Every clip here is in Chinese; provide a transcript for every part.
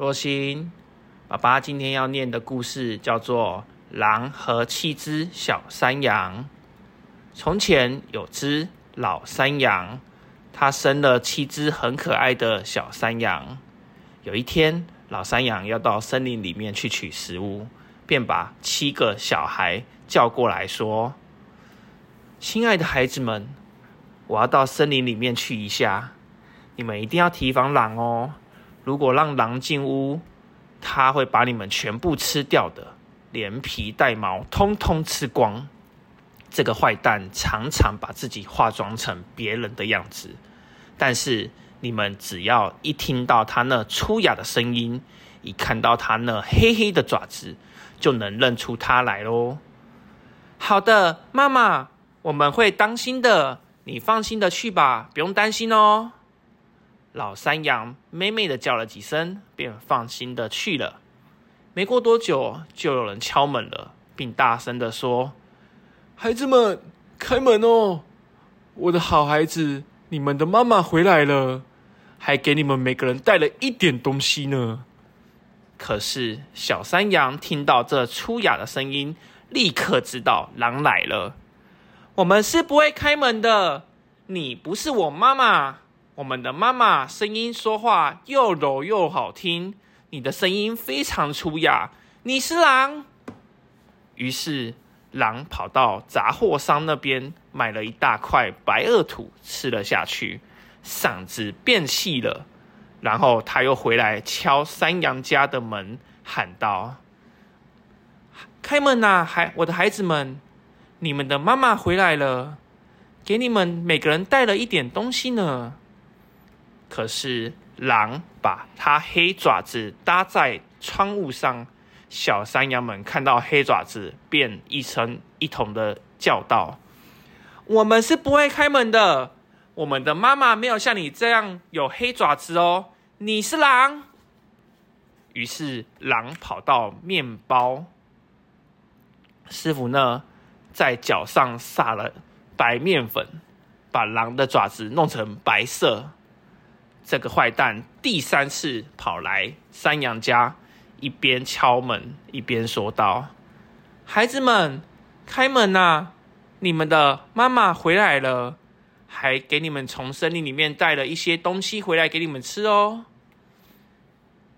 若心，爸爸今天要念的故事叫做《狼和七只小山羊》。从前有只老山羊，它生了七只很可爱的小山羊。有一天，老山羊要到森林里面去取食物，便把七个小孩叫过来说：“亲爱的孩子们，我要到森林里面去一下，你们一定要提防狼哦。”如果让狼进屋，它会把你们全部吃掉的，连皮带毛通通吃光。这个坏蛋常常把自己化妆成别人的样子，但是你们只要一听到他那粗哑的声音，一看到他那黑黑的爪子，就能认出他来喽。好的，妈妈，我们会当心的，你放心的去吧，不用担心哦。老山羊妹妹的叫了几声，便放心的去了。没过多久，就有人敲门了，并大声的说：“孩子们，开门哦！我的好孩子，你们的妈妈回来了，还给你们每个人带了一点东西呢。”可是小山羊听到这粗哑的声音，立刻知道狼来了。我们是不会开门的，你不是我妈妈。我们的妈妈声音说话又柔又好听，你的声音非常粗哑。你是狼，于是狼跑到杂货商那边买了一大块白垩土吃了下去，嗓子变细了。然后他又回来敲山羊家的门，喊道：“开门呐，孩，我的孩子们，你们的妈妈回来了，给你们每个人带了一点东西呢。”可是狼把它黑爪子搭在窗户上，小山羊们看到黑爪子，便一声一同的叫道：“我们是不会开门的，我们的妈妈没有像你这样有黑爪子哦，你是狼。”于是狼跑到面包师傅那，在脚上撒了白面粉，把狼的爪子弄成白色。这个坏蛋第三次跑来山羊家，一边敲门一边说道：“孩子们，开门呐！你们的妈妈回来了，还给你们从森林里面带了一些东西回来给你们吃哦。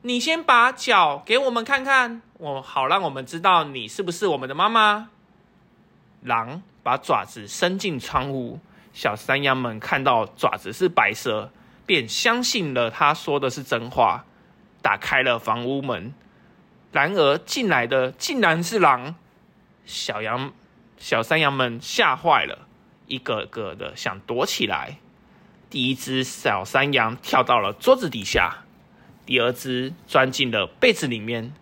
你先把脚给我们看看，我好让我们知道你是不是我们的妈妈。”狼把爪子伸进窗户，小山羊们看到爪子是白色。便相信了他说的是真话，打开了房屋门。然而进来的竟然是狼，小羊、小山羊们吓坏了，一个个的想躲起来。第一只小山羊跳到了桌子底下，第二只钻进了被子里面，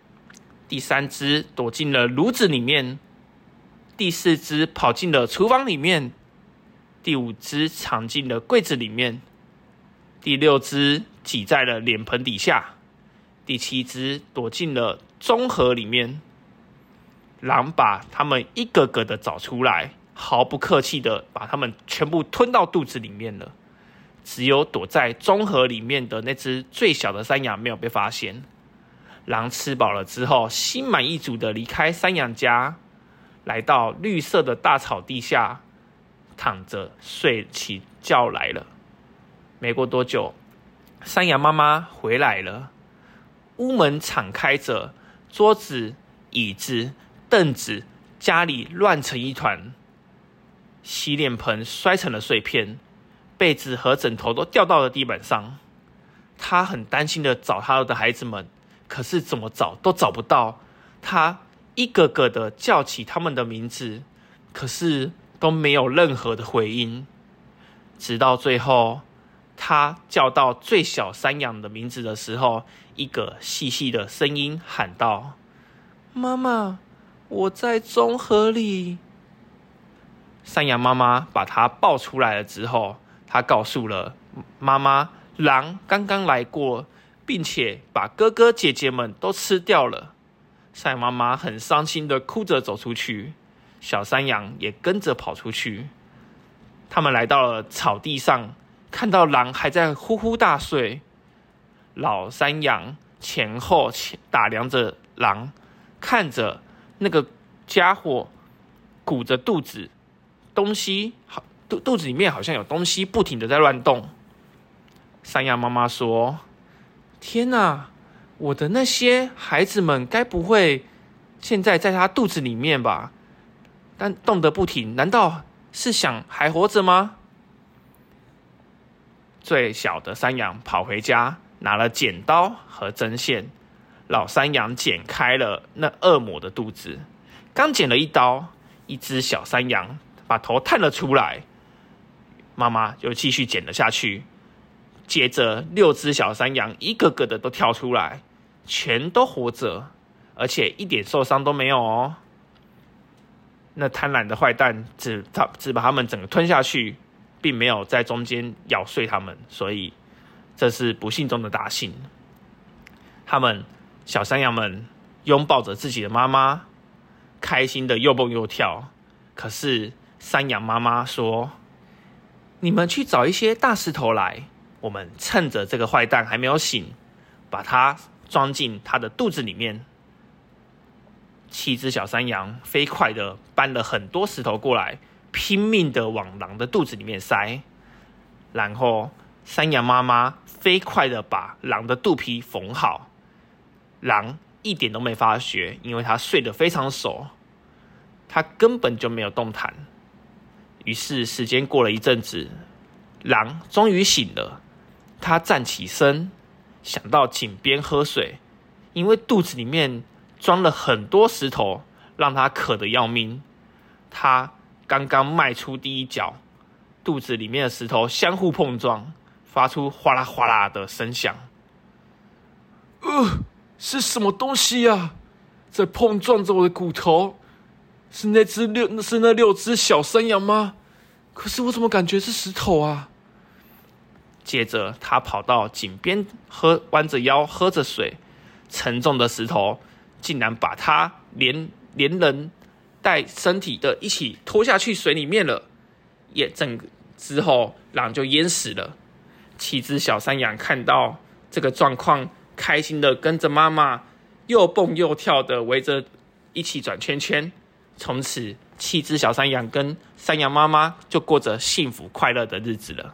第三只躲进了炉子里面，第四只跑进了厨房里面，第五只藏进了柜子里面。第六只挤在了脸盆底下，第七只躲进了中盒里面。狼把它们一个个的找出来，毫不客气的把它们全部吞到肚子里面了。只有躲在中盒里面的那只最小的山羊没有被发现。狼吃饱了之后，心满意足的离开山羊家，来到绿色的大草地下，躺着睡起觉来了。没过多久，山羊妈妈回来了。屋门敞开着，桌子、椅子、凳子，家里乱成一团。洗脸盆摔成了碎片，被子和枕头都掉到了地板上。他很担心的找他的孩子们，可是怎么找都找不到。他一个个的叫起他们的名字，可是都没有任何的回音。直到最后。他叫到最小山羊的名字的时候，一个细细的声音喊道：“妈妈，我在中河里。”山羊妈妈把它抱出来了之后，他告诉了妈妈：“狼刚刚来过，并且把哥哥姐姐们都吃掉了。”山羊妈妈很伤心的哭着走出去，小山羊也跟着跑出去。他们来到了草地上。看到狼还在呼呼大睡，老山羊前后打量着狼，看着那个家伙鼓着肚子，东西好肚肚子里面好像有东西不停的在乱动。山羊妈妈说：“天哪，我的那些孩子们该不会现在在他肚子里面吧？但动得不停，难道是想还活着吗？”最小的山羊跑回家，拿了剪刀和针线。老山羊剪开了那恶魔的肚子，刚剪了一刀，一只小山羊把头探了出来。妈妈就继续剪了下去。接着，六只小山羊一个个的都跳出来，全都活着，而且一点受伤都没有哦。那贪婪的坏蛋只他只把他们整个吞下去。并没有在中间咬碎他们，所以这是不幸中的大幸。他们小山羊们拥抱着自己的妈妈，开心的又蹦又跳。可是山羊妈妈说：“你们去找一些大石头来，我们趁着这个坏蛋还没有醒，把它装进他的肚子里面。”七只小山羊飞快的搬了很多石头过来。拼命的往狼的肚子里面塞，然后山羊妈妈飞快的把狼的肚皮缝好，狼一点都没发觉，因为它睡得非常熟，它根本就没有动弹。于是时间过了一阵子，狼终于醒了，它站起身，想到井边喝水，因为肚子里面装了很多石头，让它渴得要命，它。刚刚迈出第一脚，肚子里面的石头相互碰撞，发出哗啦哗啦的声响。呃，是什么东西呀？在碰撞着我的骨头？是那只六？是那六只小山羊吗？可是我怎么感觉是石头啊？接着，他跑到井边，喝弯着腰喝着水，沉重的石头竟然把他连连人。带身体的一起拖下去水里面了，也整之后狼就淹死了。七只小山羊看到这个状况，开心的跟着妈妈又蹦又跳的围着一起转圈圈。从此，七只小山羊跟山羊妈妈就过着幸福快乐的日子了。